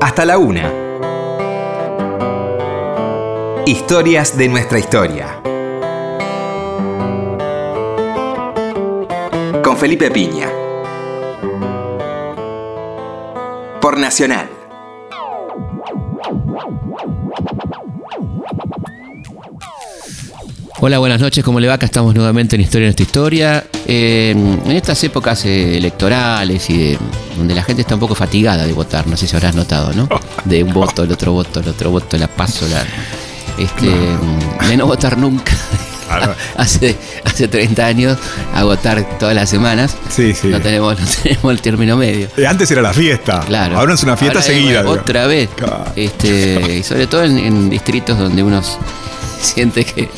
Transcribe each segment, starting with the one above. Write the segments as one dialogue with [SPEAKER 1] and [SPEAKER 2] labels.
[SPEAKER 1] hasta la una. Historias de nuestra historia. Con Felipe Piña. Por Nacional.
[SPEAKER 2] Hola, buenas noches, ¿cómo le va? Acá estamos nuevamente en Historia de nuestra historia. Eh, en estas épocas eh, electorales y de, donde la gente está un poco fatigada de votar, no sé si habrás notado, ¿no? De un voto, el otro voto, el otro voto, la paso, la, este, de no votar nunca. hace, hace 30 años a votar todas las semanas.
[SPEAKER 3] Sí, sí.
[SPEAKER 2] No tenemos, no tenemos el término medio.
[SPEAKER 3] Eh, antes era la fiesta.
[SPEAKER 2] Claro.
[SPEAKER 3] Ahora es una fiesta
[SPEAKER 2] Ahora
[SPEAKER 3] seguida.
[SPEAKER 2] Otra vez.
[SPEAKER 3] Claro.
[SPEAKER 2] Este, y sobre todo en, en distritos donde uno siente que,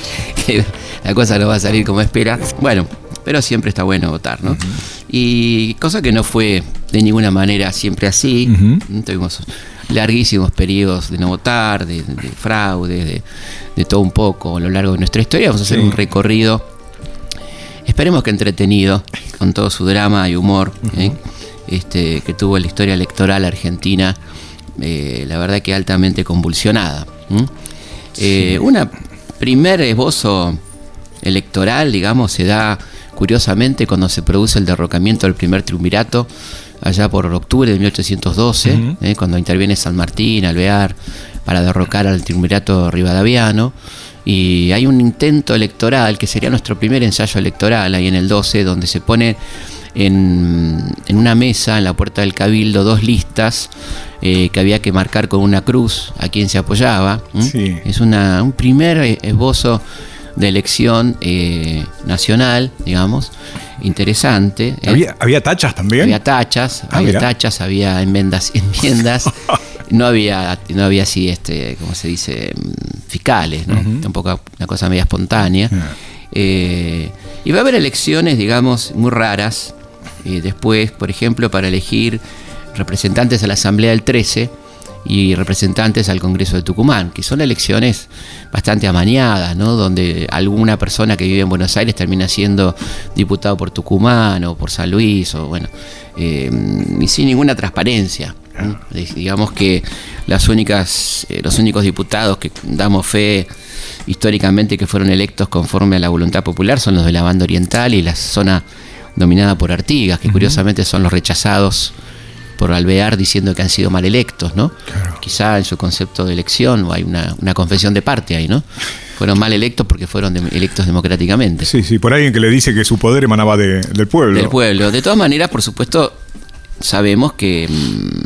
[SPEAKER 2] que la cosa no va a salir como espera. Bueno, pero siempre está bueno votar, ¿no? Y cosa que no fue de ninguna manera siempre así. Tuvimos larguísimos periodos de no votar, de, de fraude, de, de todo un poco a lo largo de nuestra historia. Vamos a hacer
[SPEAKER 3] Sí.
[SPEAKER 2] un recorrido, esperemos que entretenido, con todo su drama y humor ¿eh? este, que tuvo la historia electoral argentina, eh, la verdad que altamente convulsionada. Eh, una primer esbozo electoral, digamos, se da curiosamente cuando se produce el derrocamiento del primer triunvirato, allá por octubre de 1812,
[SPEAKER 3] Ujú.
[SPEAKER 2] eh, cuando interviene San Martín, Alvear, para derrocar al triunvirato rivadaviano. Y hay un intento electoral, que sería nuestro primer ensayo electoral, ahí en el 12, donde se pone en, en una mesa, en la puerta del cabildo, dos listas eh, que había que marcar con una cruz a quien se apoyaba. Es una, un primer eh, esbozo de elección nacional, digamos, interesante. ¿eh?
[SPEAKER 3] ¿Había, ¿Había tachas también?
[SPEAKER 2] Había tachas,
[SPEAKER 3] Ah,
[SPEAKER 2] había
[SPEAKER 3] mirá.
[SPEAKER 2] tachas, había enmiendas, enmiendas. no había, no había así, este, ¿cómo se dice? Mm, Fiscales, ¿no? Tampoco una cosa media espontánea.
[SPEAKER 3] Ah.
[SPEAKER 2] Eh, y va a haber elecciones, digamos, muy raras. eh, después, por ejemplo, para elegir representantes a la Asamblea del 13 y representantes al Congreso de Tucumán, que son elecciones bastante amañadas, ¿no? Donde alguna persona que vive en Buenos Aires termina siendo diputado por Tucumán o por San Luis, o bueno, eh, y sin ninguna transparencia. Digamos que las únicas, eh, los únicos diputados que damos fe históricamente que fueron electos conforme a la voluntad popular son los de la banda oriental y la zona dominada por Artigas, que curiosamente son los rechazados por Alvear diciendo que han sido mal electos, ¿no?
[SPEAKER 3] Claro.
[SPEAKER 2] Quizá en su concepto de elección o hay una, una confesión de parte ahí, ¿no? Fueron mal electos porque fueron de- electos democráticamente
[SPEAKER 3] Sí, sí, por alguien que le dice que su poder emanaba de- del pueblo.
[SPEAKER 2] del pueblo. De todas maneras, por supuesto, sabemos que mm,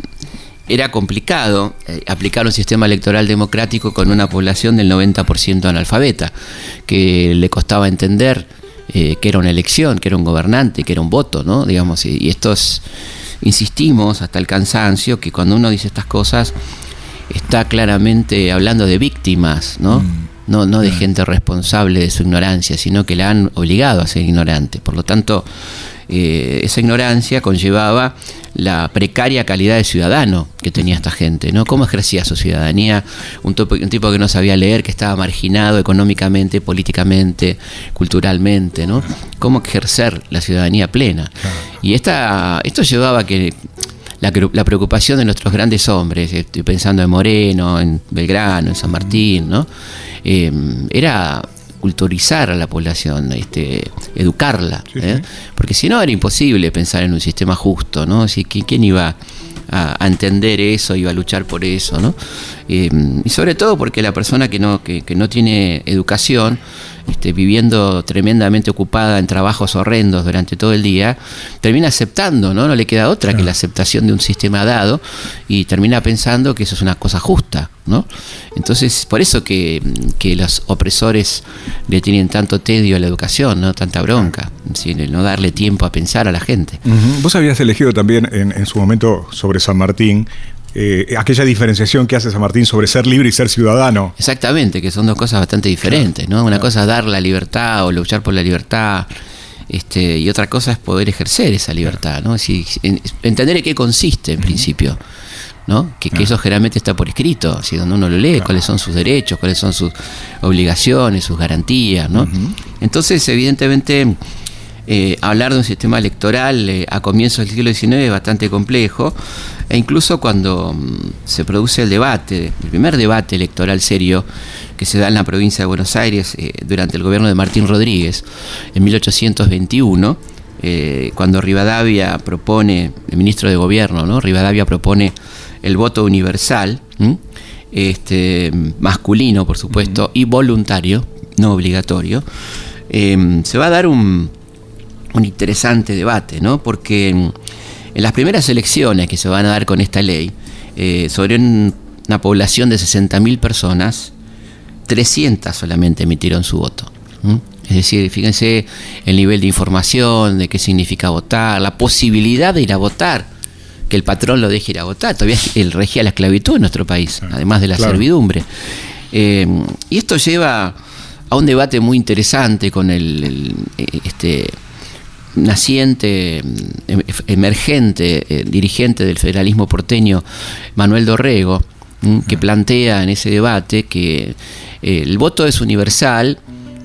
[SPEAKER 2] era complicado eh, aplicar un sistema electoral democrático con una población del 90% analfabeta, que le costaba entender eh, que era una elección, que era un gobernante, que era un voto, ¿no? Digamos, y, y estos insistimos hasta el cansancio que cuando uno dice estas cosas está claramente hablando de víctimas, ¿no? No, no de gente responsable de su ignorancia, sino que la han obligado a ser ignorante. Por lo tanto, eh, esa ignorancia conllevaba la precaria calidad de ciudadano que tenía esta gente, ¿no? ¿Cómo ejercía su ciudadanía? Un, topo- un tipo que no sabía leer, que estaba marginado económicamente, políticamente, culturalmente, ¿no? ¿Cómo ejercer la ciudadanía plena? Y esta, esto llevaba a que la preocupación de nuestros grandes hombres, estoy pensando en Moreno, en Belgrano, en San Martín, ¿no? Eh, era culturizar a la población, este, educarla,
[SPEAKER 3] Sí,
[SPEAKER 2] ¿eh?
[SPEAKER 3] sí.
[SPEAKER 2] porque si no era imposible pensar en un sistema justo, ¿no? Si, ¿qui- ¿Quién iba a, a entender eso, iba a luchar por eso, ¿no? Eh, y sobre todo porque la persona que no, que, que no tiene educación, este, viviendo tremendamente ocupada en trabajos horrendos durante todo el día, termina aceptando, ¿no? No le queda otra que la aceptación de un sistema dado y termina pensando que eso es una cosa justa, ¿no? Entonces, por eso que, que los opresores le tienen tanto tedio a la educación, ¿no? Tanta bronca, ¿sí? El no darle tiempo a pensar a la gente.
[SPEAKER 3] Vos habías elegido también en, en su momento sobre San Martín eh, aquella diferenciación que hace San Martín sobre ser libre y ser ciudadano.
[SPEAKER 2] Exactamente, que son dos cosas bastante diferentes, ¿no? Una cosa es dar la libertad o luchar por la libertad, este, y otra cosa es poder ejercer esa libertad, ¿no? Es decir, en- entender en qué consiste en principio. ¿no? Que, que eso generalmente está por escrito, así donde uno lo lee, cuáles son sus derechos, cuáles son sus obligaciones, sus garantías, ¿no? Entonces, evidentemente, eh, hablar de un sistema electoral eh, a comienzos del siglo XIX es bastante complejo, e incluso cuando mm, se produce el debate, el primer debate electoral serio que se da en la provincia de Buenos Aires eh, durante el gobierno de Martín Rodríguez en 1821, cuando Rivadavia propone, el ministro de gobierno, ¿no? Rivadavia propone el voto universal, este, masculino por supuesto, y voluntario, no obligatorio, se va a dar un, un interesante debate, ¿no? Porque en, las primeras elecciones que se van a dar con esta ley, eh, sobre una población de 60.000 personas, 300 solamente emitieron su voto. Es decir, fíjense el nivel de información, de qué significa votar, la posibilidad de ir a votar, que el patrón lo deje ir a votar. Todavía él regía la esclavitud en nuestro país, además de la servidumbre. Eh, y esto lleva a un debate muy interesante con el, este, naciente, em, emergente, eh, dirigente del federalismo porteño, Manuel Dorrego, que plantea en ese debate que eh, el voto es universal,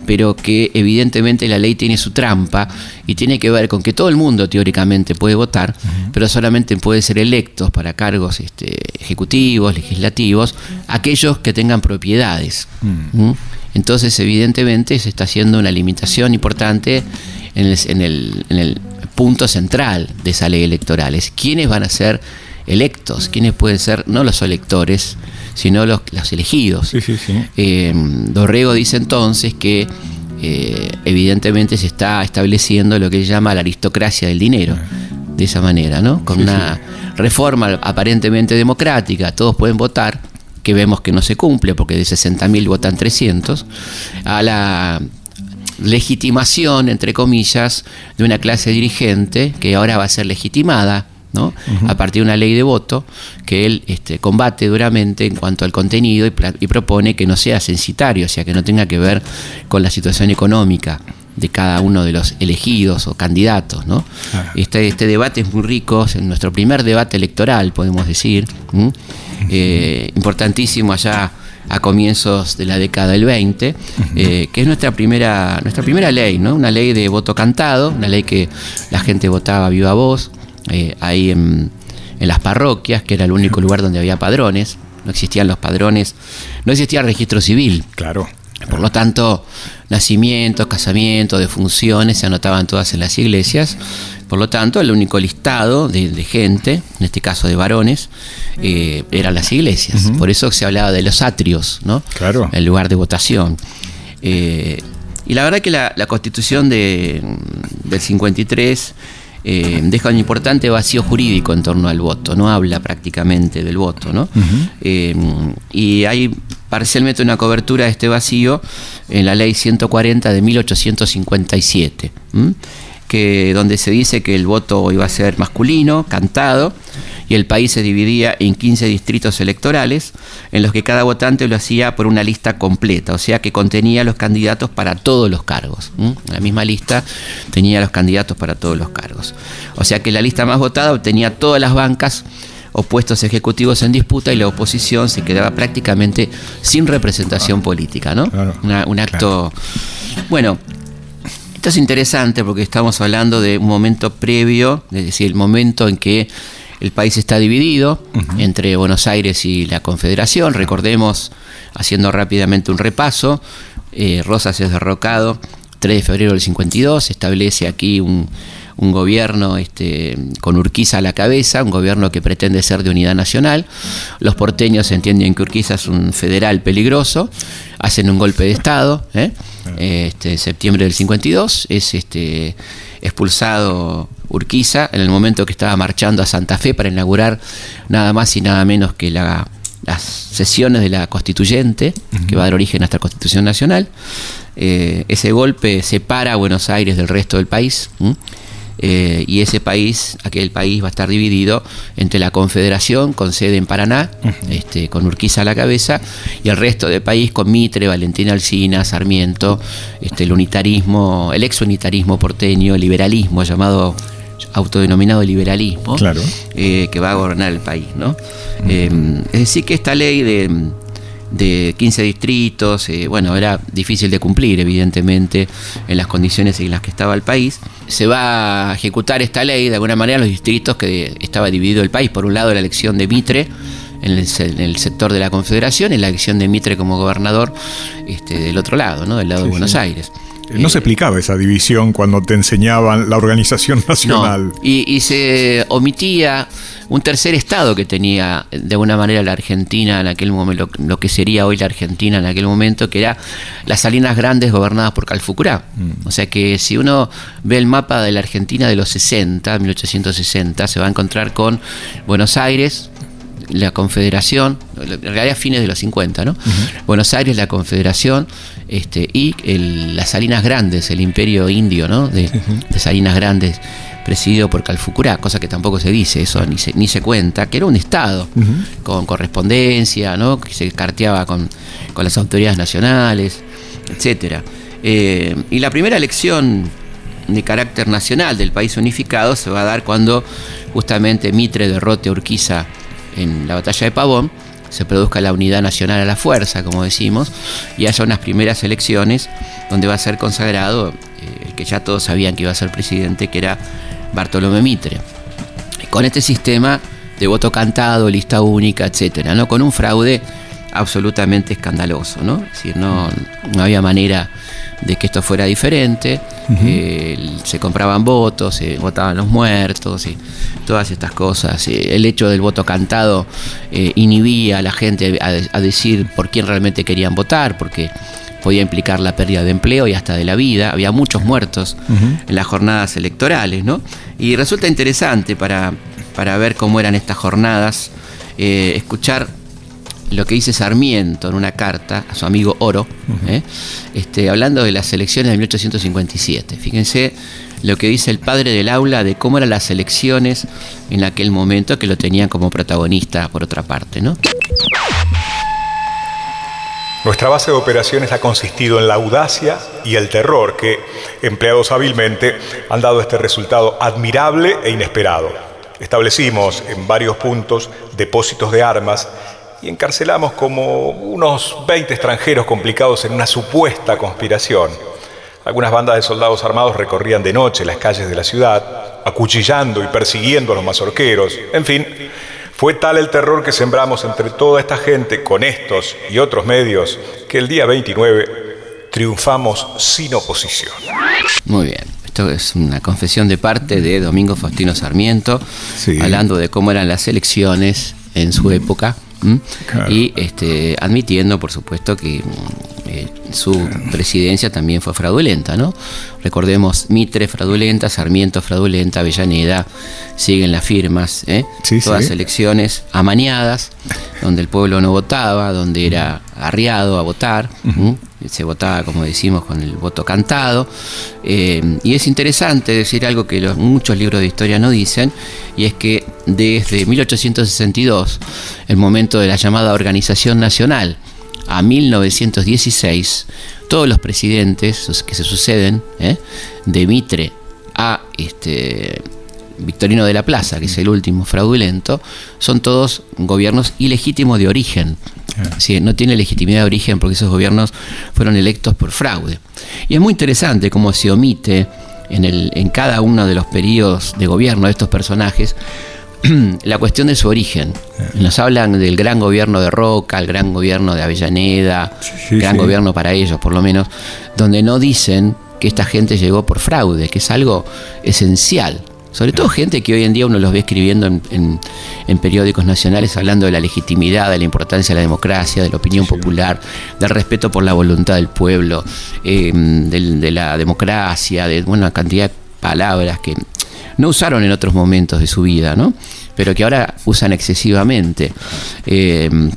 [SPEAKER 2] pero que evidentemente la ley tiene su trampa y tiene que ver con que todo el mundo teóricamente puede votar, pero solamente puede ser electos para cargos este, ejecutivos, legislativos, aquellos que tengan propiedades. Entonces, evidentemente, se está haciendo una limitación importante en el, punto central de esa ley electoral. Es quiénes van a ser electos, quiénes pueden ser, no los electores, sino los, elegidos. Eh, Dorrego dice entonces que eh, evidentemente se está estableciendo lo que se llama la aristocracia del dinero, de esa manera, ¿no? Con una reforma aparentemente democrática, todos pueden votar, que vemos que no se cumple porque de 60.000 votan 300, a la legitimación, entre comillas, de una clase dirigente que ahora va a ser legitimada ¿no? a partir de una ley de voto que él este, combate duramente en cuanto al contenido y, propone que no sea censitario, o sea, que no tenga que ver con la situación económica de cada uno de los elegidos o candidatos. ¿no? Este, este debate es muy rico, es nuestro primer debate electoral, podemos decir, eh, importantísimo allá a comienzos de la década del 20, eh, que es nuestra primera, nuestra primera ley, ¿no? Una ley de voto cantado, una ley que la gente votaba viva voz, eh, ahí en, las parroquias, que era el único lugar donde había padrones, no existían los padrones, no existía registro civil.
[SPEAKER 3] Claro.
[SPEAKER 2] Por lo tanto, nacimientos, casamientos, defunciones se anotaban todas en las iglesias. Por lo tanto, el único listado de, gente, en este caso de varones, eh, eran las iglesias. Por eso se hablaba de los atrios, ¿no?
[SPEAKER 3] Claro.
[SPEAKER 2] El lugar de votación. Eh, y la verdad que la, constitución de, del 53 eh, deja un importante vacío jurídico en torno al voto, no habla prácticamente del voto, ¿no? y hay parcialmente una cobertura de este vacío en la ley 140 de 1857 que, donde se dice que el voto iba a ser masculino, cantado, y el país se dividía en 15 distritos electorales, en los que cada votante lo hacía por una lista completa, o sea que contenía los candidatos para todos los cargos. La misma lista tenía los candidatos para todos los cargos. O sea que la lista más votada obtenía todas las bancas o puestos ejecutivos en disputa y la oposición se quedaba prácticamente sin representación política, ¿no? un acto. Bueno, esto es interesante porque estamos hablando de un momento previo, es decir, el momento en que el país está dividido entre Buenos Aires y la Confederación. Recordemos, haciendo rápidamente un repaso, eh, Rosas es derrocado 3 de febrero del 52, establece aquí un, un gobierno este, con Urquiza a la cabeza, un gobierno que pretende ser de unidad nacional. Los porteños entienden que Urquiza es un federal peligroso, hacen un golpe de Estado. ¿eh? Este, septiembre del 52, es este, expulsado Urquiza en el momento que estaba marchando a Santa Fe para inaugurar nada más y nada menos que las sesiones de la constituyente, que va a dar origen a nuestra Constitución Nacional. Eh, ese golpe separa a Buenos Aires del resto del país. Eh, y ese país, aquel país va a estar dividido entre la Confederación, con sede en Paraná, este, con Urquiza a la cabeza, y el resto del país con Mitre, Valentina Alcina, Sarmiento, este, el unitarismo, el ex unitarismo porteño, el liberalismo llamado autodenominado liberalismo,
[SPEAKER 3] claro.
[SPEAKER 2] Eh, que va a gobernar el país. ¿no? Eh, es decir, que esta ley de, de 15 distritos, eh, bueno, era difícil de cumplir, evidentemente, en las condiciones en las que estaba el país. Se va a ejecutar esta ley, de alguna manera, los distritos que estaba dividido el país. Por un lado, la elección de Mitre en el, sector de la Confederación y la elección de Mitre como gobernador este, del otro lado, ¿no? del lado de Buenos Aires.
[SPEAKER 3] No se explicaba esa división cuando te enseñaban la organización nacional.
[SPEAKER 2] y, se omitía un tercer estado que tenía de alguna manera la Argentina en aquel momento, lo, que sería hoy la Argentina en aquel momento, que era las Salinas Grandes gobernadas por Calfucurá. Mm. O sea que si uno ve el mapa de la Argentina de los 60, 1860, se va a encontrar con Buenos Aires, la Confederación, en realidad fines de los 50, ¿no? Buenos Aires, la Confederación, este, y las Salinas Grandes, el imperio indio, ¿no? De, Salinas Grandes, presidido por Calfucurá, cosa que tampoco se dice, eso ni se, ni se cuenta, que era un Estado, con correspondencia, ¿no? Que se carteaba con, las autoridades nacionales, etcétera. Eh, y la primera elección de carácter nacional del país unificado se va a dar cuando justamente Mitre derrote a Urquiza en la batalla de Pavón, se produzca la unidad nacional a la fuerza, como decimos, y haya unas primeras elecciones donde va a ser consagrado eh, el que ya todos sabían que iba a ser presidente, que era Bartolomé Mitre. Con este sistema de voto cantado, lista única, etcétera, ¿no? Con un fraude absolutamente escandaloso, ¿no? Es decir, no, no había manera de que esto fuera diferente, eh, se compraban votos, se votaban los muertos y todas estas cosas. Eh, el hecho del voto cantado eh, inhibía a la gente a, decir por quién realmente querían votar, porque podía implicar la pérdida de empleo y hasta de la vida. Había muchos muertos en las jornadas electorales, ¿no? Y resulta interesante para, para ver cómo eran estas jornadas, escuchar lo que dice Sarmiento en una carta a su amigo Oro, ¿eh? este, hablando de las elecciones de 1857. Fíjense lo que dice el padre del aula de cómo eran las elecciones en aquel momento, que lo tenían como protagonista por otra parte. ¿no?
[SPEAKER 3] Nuestra base de operaciones ha consistido en la audacia y el terror que, empleados hábilmente, han dado este resultado admirable e inesperado. Establecimos en varios puntos depósitos de armas y encarcelamos como unos 20 extranjeros complicados en una supuesta conspiración. Algunas bandas de soldados armados recorrían de noche las calles de la ciudad, acuchillando y persiguiendo a los mazorqueros. En fin, fue tal el terror que sembramos entre toda esta gente con estos y otros medios que el día 29 triunfamos sin oposición.
[SPEAKER 2] Muy bien. Esto es una confesión de parte de Domingo Faustino Sarmiento, hablando de cómo eran las elecciones en su época y este, admitiendo, por supuesto, que mm, eh, su presidencia también fue fraudulenta, ¿no? Recordemos Mitre fraudulenta, Sarmiento fraudulenta, Avellaneda, siguen las firmas, ¿eh? todas elecciones amañadas, donde el pueblo no votaba, donde era arriado a votar se votaba, como decimos, con el voto cantado. Eh, y es interesante decir algo que los, muchos libros de historia no dicen, y es que desde 1862, el momento de la llamada Organización Nacional, a 1916, todos los presidentes que se suceden, ¿eh? de Mitre a este, Victorino de la Plaza, que es el último fraudulento, son todos gobiernos ilegítimos de origen. Sí, no tiene legitimidad de origen porque esos gobiernos fueron electos por fraude. Y es muy interesante cómo se omite en, el, en cada uno de los periodos de gobierno de estos personajes la cuestión de su origen. Nos hablan del gran gobierno de Roca, el gran gobierno de Avellaneda, gran gobierno para ellos por lo menos, donde no dicen que esta gente llegó por fraude, que es algo esencial. Sobre todo gente que hoy en día uno los ve escribiendo en, periódicos nacionales hablando de la legitimidad, de la importancia de la democracia, de la opinión popular, del respeto por la voluntad del pueblo, em, de, la democracia, de una cantidad de palabras que no usaron en otros momentos de su vida, ¿no? pero que ahora usan excesivamente. Em,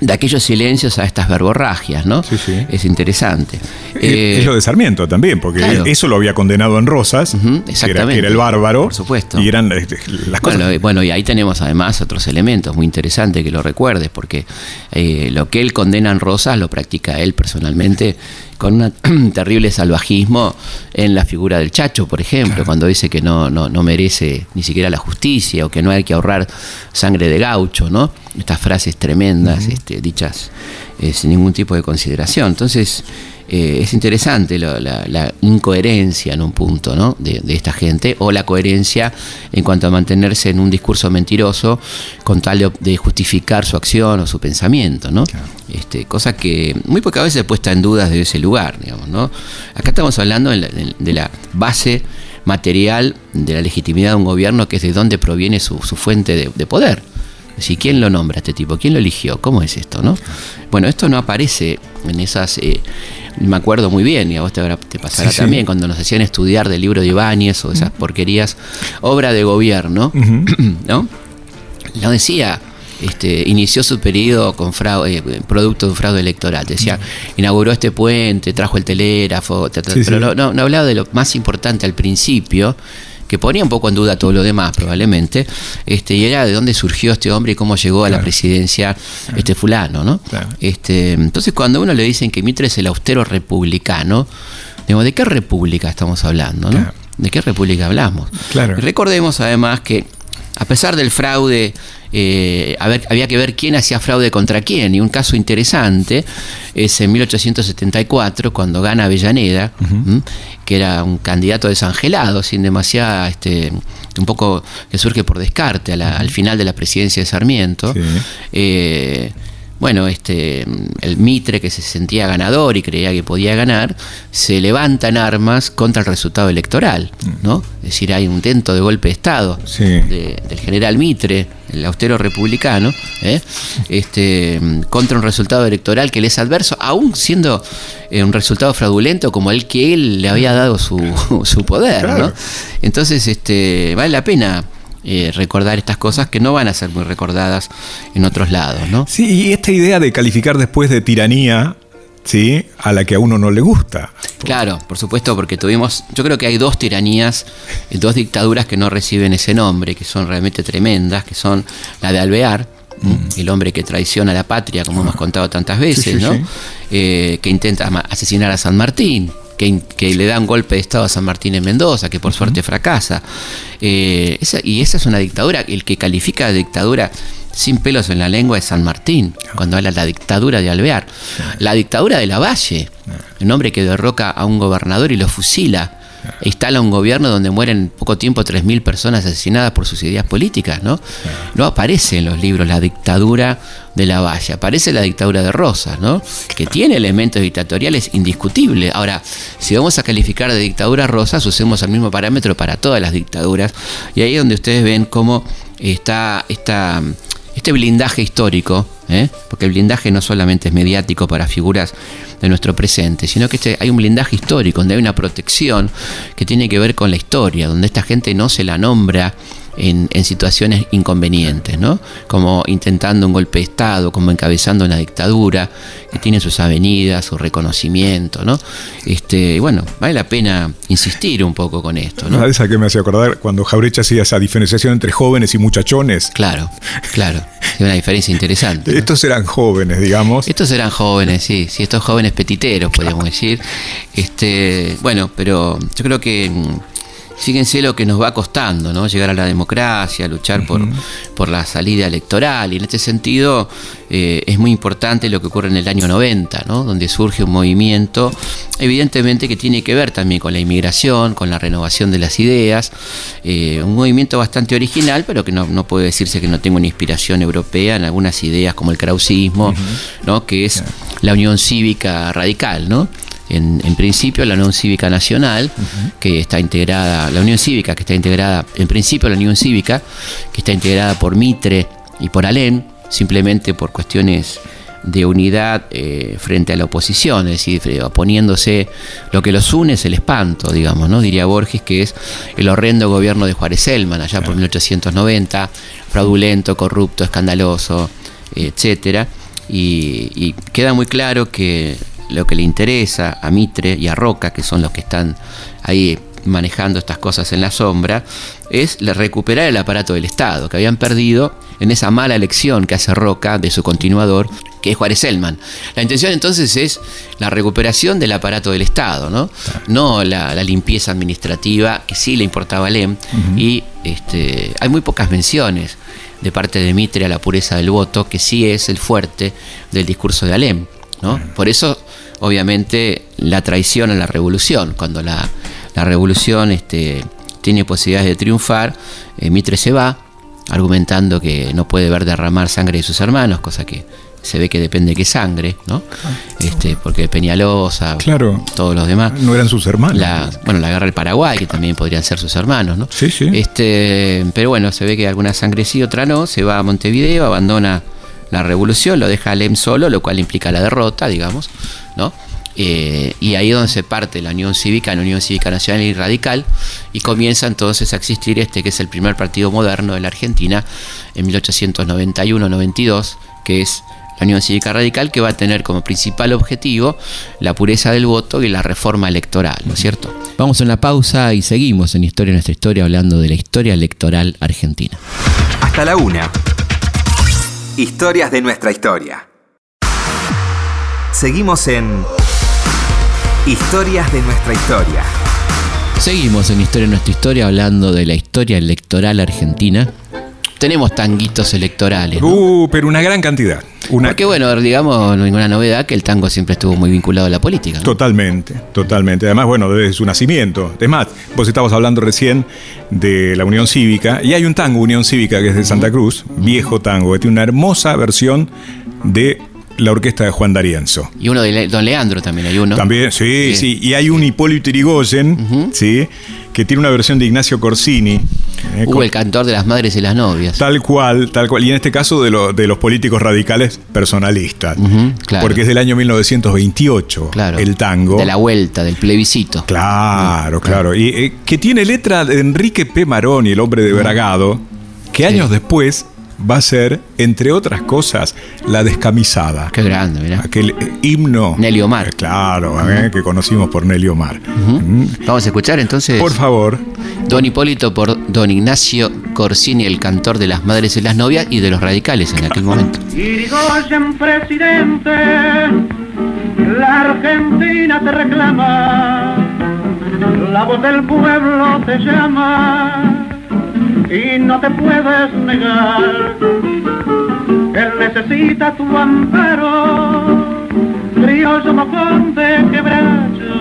[SPEAKER 2] de aquellos silencios a estas verborragias, ¿no? Sí, sí. Es interesante.
[SPEAKER 3] Eh, es lo de Sarmiento también, porque eso lo había condenado en Rosas, exactamente. Que, era, el bárbaro.
[SPEAKER 2] Por supuesto.
[SPEAKER 3] Y eran este, las
[SPEAKER 2] cosas. Bueno, y ahí tenemos además otros elementos muy interesantes que lo recuerdes, porque eh, lo que él condena en Rosas lo practica él personalmente con un terrible salvajismo en la figura del Chacho, por ejemplo, cuando dice que no, no, no merece ni siquiera la justicia o que no hay que ahorrar sangre de gaucho, ¿no? Estas frases tremendas, este, dichas eh, sin ningún tipo de consideración. Entonces, eh, es interesante la, incoherencia en un punto ¿no? de, esta gente o la coherencia en cuanto a mantenerse en un discurso mentiroso con tal de, justificar su acción o su pensamiento. ¿no? Este, cosa que muy pocas veces puesta en dudas de ese lugar. Digamos, ¿no? Acá estamos hablando de la, base material de la legitimidad de un gobierno, que es de dónde proviene su, fuente de, poder. Si ¿quién lo nombra a este tipo? ¿Quién lo eligió? ¿Cómo es esto? ¿no? Bueno, esto no aparece en esas eh, me acuerdo muy bien, y a vos te, te pasará también, cuando nos hacían estudiar del libro de Ibáñez o esas porquerías, obra de gobierno, ¿no? No decía, este, inició su periodo con fraude, eh, producto de un fraude electoral. Decía, inauguró este puente, trajo el telégrafo, pero no, no, hablaba de lo más importante al principio, que ponía un poco en duda todo lo demás probablemente, este, y era de dónde surgió este hombre y cómo llegó a la presidencia este fulano, ¿no? Este, entonces cuando a uno le dicen que Mitre es el austero republicano, digo, ¿de qué república estamos hablando, no? ¿De qué república hablamos? recordemos además que a pesar del fraude eh, había que ver quién hacía fraude contra quién. Y un caso interesante es en 1874, cuando gana Avellaneda, que era un candidato desangelado, sin demasiada, este, un poco que surge por descarte al final de la presidencia de Sarmiento. Eh, bueno, este, el Mitre que se sentía ganador y creía que podía ganar, se levanta en armas contra el resultado electoral, ¿no? Es decir, hay un intento de golpe de Estado del general Mitre, el austero republicano, ¿eh? este, contra un resultado electoral que le es adverso, aún siendo eh, un resultado fraudulento como el que él le había dado su, su poder, ¿no? Entonces, este, vale la pena eh, recordar estas cosas que no van a ser muy recordadas en otros lados, ¿no?
[SPEAKER 3] Sí, y esta idea de calificar después de tiranía, ¿sí? A la que a uno no le gusta.
[SPEAKER 2] Claro, por supuesto, porque tuvimos, yo creo que hay dos tiranías, dos dictaduras que no reciben ese nombre, que son realmente tremendas, que son la de Alvear, mm. el hombre que traiciona a la patria, como hemos contado tantas veces, ¿no? Eh, que intenta asesinar a San Martín, que, le da un golpe de Estado a San Martín en Mendoza, que por suerte fracasa. Eh, y esa es una dictadura, el que califica de dictadura sin pelos en la lengua es San Martín, cuando habla de la dictadura de Alvear. La dictadura de la Valle, un hombre que derroca a un gobernador y lo fusila instala un gobierno donde mueren en poco tiempo 3.000 personas asesinadas por sus ideas políticas, ¿no? No aparece en los libros la dictadura de la Valle, aparece la dictadura de Rosas, ¿no? Que tiene elementos dictatoriales indiscutibles. Ahora, si vamos a calificar de dictadura Rosas, usemos el mismo parámetro para todas las dictaduras, y ahí es donde ustedes ven cómo está esta este blindaje histórico, ¿eh? porque el blindaje no solamente es mediático para figuras de nuestro presente, sino que este, hay un blindaje histórico, donde hay una protección que tiene que ver con la historia, donde esta gente no se la nombra en, situaciones inconvenientes, ¿no? Como intentando un golpe de Estado, como encabezando una dictadura, que tiene sus avenidas, su reconocimiento, ¿no? Este, bueno, vale la pena insistir un poco con esto, ¿no?
[SPEAKER 3] Esa que me hace acordar cuando Jaurecha hacía esa diferenciación entre jóvenes y muchachones.
[SPEAKER 2] Claro, claro. Es una diferencia interesante.
[SPEAKER 3] Estos eran jóvenes, digamos.
[SPEAKER 2] Estos eran jóvenes, sí, sí, estos jóvenes petiteros, podríamos decir. Este, bueno, pero yo creo que mm, fíjense lo que nos va costando, ¿no? Llegar a la democracia, luchar por, por la salida electoral. Y en este sentido eh, es muy importante lo que ocurre en el año 90, ¿no? Donde surge un movimiento, evidentemente que tiene que ver también con la inmigración, con la renovación de las ideas. Eh, un movimiento bastante original, pero que no, puede decirse que no tenga una inspiración europea en algunas ideas como el krausismo, ¿no? Que es la unión cívica radical, ¿no? En, principio la Unión Cívica Nacional, que está integrada, la Unión Cívica que está integrada, en principio la Unión Cívica, que está integrada por Mitre y por Alén, simplemente por cuestiones de unidad eh, frente a la oposición, es decir, eh, oponiéndose, lo que los une es el espanto, digamos, ¿no? Diría Borges, que es el horrendo gobierno de Juárez Selman, allá por 1890, fraudulento, corrupto, escandaloso, etcétera. y, queda muy claro que lo que le interesa a Mitre y a Roca, que son los que están ahí manejando estas cosas en la sombra, es recuperar el aparato del Estado, que habían perdido en esa mala elección que hace Roca de su continuador, que es Juárez Elman. La intención entonces es la recuperación del aparato del Estado, no, no la, limpieza administrativa, que sí le importaba a Lem, y este, hay muy pocas menciones de parte de Mitre a la pureza del voto, que sí es el fuerte del discurso de Alem. ¿no? Por eso, obviamente, la traición a la revolución, cuando la, revolución este, tiene posibilidades de triunfar, eh, Mitre se va, argumentando que no puede ver derramar sangre de sus hermanos, cosa que se ve que depende de qué sangre, ¿no? Ah, este, porque Peñalosa,
[SPEAKER 3] claro,
[SPEAKER 2] todos los demás.
[SPEAKER 3] No eran sus hermanos.
[SPEAKER 2] La, bueno, la guerra del Paraguay, que también podrían ser sus hermanos, ¿no?
[SPEAKER 3] Sí, sí.
[SPEAKER 2] Este, pero bueno, se ve que alguna sangre sí, otra no, se va a Montevideo, abandona la revolución, lo deja a Lem solo, lo cual implica la derrota, digamos, ¿no? Eh, y ahí es donde se parte la Unión Cívica, la Unión Cívica Nacional y Radical, y comienza entonces a existir este que es el primer partido moderno de la Argentina en 1891-92, que es la Unión Cívica Radical, que va a tener como principal objetivo la pureza del voto y la reforma electoral, ¿no es cierto? Vamos a una pausa y seguimos en Historia Nuestra Historia hablando de la historia electoral argentina.
[SPEAKER 1] Hasta la una. Historias de nuestra historia. Seguimos en Historias de nuestra historia.
[SPEAKER 2] Seguimos en Historia de nuestra historia hablando de la historia electoral argentina. Tenemos tanguitos electorales.
[SPEAKER 3] Uh, pero una gran cantidad.
[SPEAKER 2] Porque bueno, digamos, ninguna novedad que el tango siempre estuvo muy vinculado a la política.
[SPEAKER 3] Totalmente, totalmente. Además, bueno, desde su nacimiento. Es más, vos estabas hablando recién de la Unión Cívica, y hay un tango, Unión Cívica, que es de Santa Cruz, viejo tango, que tiene una hermosa versión de la orquesta de Juan D'Arienzo.
[SPEAKER 2] Y uno de Don Leandro también hay uno.
[SPEAKER 3] También, sí, sí. Y hay un Hipólito Irigoyen, ¿sí? que tiene una versión de Ignacio Corsini.
[SPEAKER 2] Eh, el cantor de las madres y las novias.
[SPEAKER 3] Tal cual, tal cual. Y en este caso de, de los políticos radicales personalistas. Porque es del año 1928 claro, el tango.
[SPEAKER 2] De la vuelta, del plebiscito.
[SPEAKER 3] Claro, claro. Y eh, que tiene letra de Enrique P. Maroni, el hombre de Bragado, que años después va a ser, entre otras cosas, La Descamisada.
[SPEAKER 2] Qué grande, mira.
[SPEAKER 3] Aquel eh, himno.
[SPEAKER 2] Nelly Omar.
[SPEAKER 3] Claro, eh, que conocimos por Nelly Omar.
[SPEAKER 2] Vamos a escuchar entonces.
[SPEAKER 3] Por favor.
[SPEAKER 2] Don Hipólito por Don Ignacio Corsini, el cantor de las madres y las novias y de los radicales en aquel momento.
[SPEAKER 4] Irigoyen presidente, la Argentina te reclama, la voz del pueblo te llama y no te puedes negar. Él necesita tu amparo, criollo mojón de quebracho,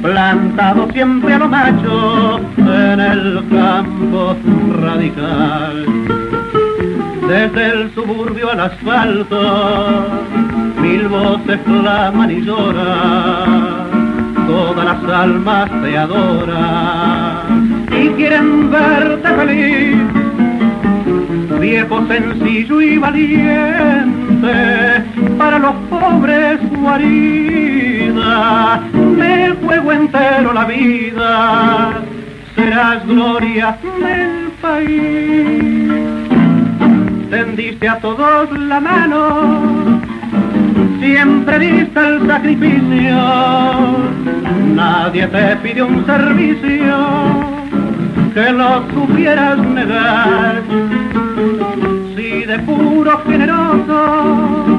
[SPEAKER 4] plantado siempre a lo macho en el campo radical. Desde el suburbio al asfalto, mil voces claman y lloran, todas las almas te adoran quieren verte feliz. Viejo sencillo y valiente, para los pobres guarida, me juego entero la vida, serás gloria del país. Tendiste a todos la mano, siempre diste el sacrificio, nadie te pide un servicio que lo supieras negar. Si de puro generoso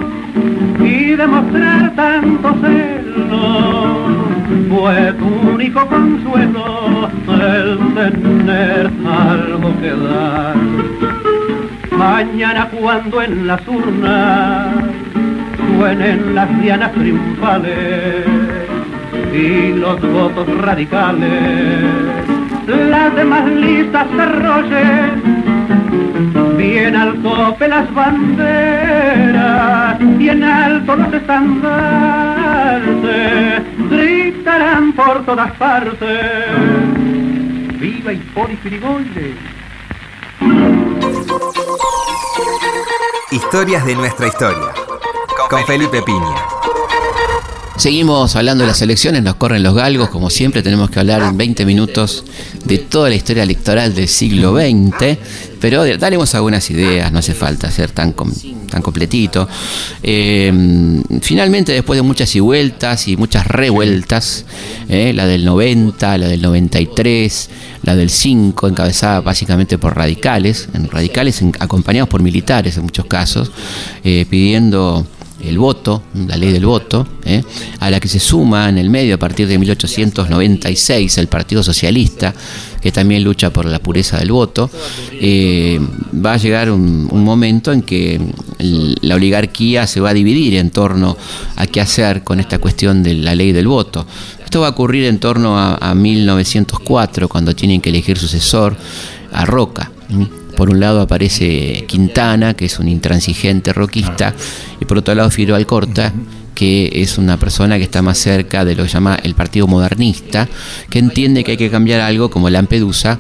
[SPEAKER 4] y demostrar tanto celo, fue tu único consuelo el tener algo que dar. Mañana cuando en las urnas suenen las dianas triunfales y los votos radicales las demás listas se arrollen, bien al tope las banderas y en alto los estandartes gritarán por todas partes. ¡Viva Hipólito Yrigoyen!
[SPEAKER 1] Historias de nuestra historia. Con Felipe Piña.
[SPEAKER 2] Seguimos hablando de las elecciones, nos corren los galgos, como siempre tenemos que hablar en 20 minutos de toda la historia electoral del siglo XX, pero daremos algunas ideas, no hace falta ser tan, tan completito. Eh, finalmente, después de muchas y vueltas y muchas revueltas, eh, la del 90, la del 93, la del 5, encabezada básicamente por radicales, radicales acompañados por militares en muchos casos, eh, pidiendo el voto, la ley del voto, ¿eh? a la que se suma en el medio a partir de 1896 el Partido Socialista, que también lucha por la pureza del voto, eh, va a llegar un, momento en que la oligarquía se va a dividir en torno a qué hacer con esta cuestión de la ley del voto. Esto va a ocurrir en torno a, a 1904, cuando tienen que elegir sucesor a Roca. Por un lado aparece Quintana, que es un intransigente roquista, y por otro lado Firo Alcorta, que es una persona que está más cerca de lo que llama el Partido Modernista, que entiende que hay que cambiar algo como Lampedusa,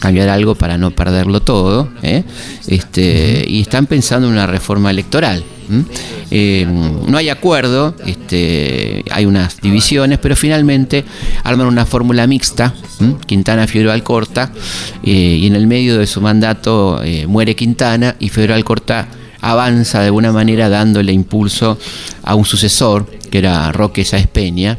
[SPEAKER 2] cambiar algo para no perderlo todo, ¿eh? este, y están pensando en una reforma electoral. Eh, no hay acuerdo, este, hay unas divisiones, pero finalmente arman una fórmula mixta, Quintana, Figueroa Alcorta, eh, y en el medio de su mandato muere Quintana y Figueroa Alcorta avanza de alguna manera dándole impulso a un sucesor, que era Roque Sáez Peña,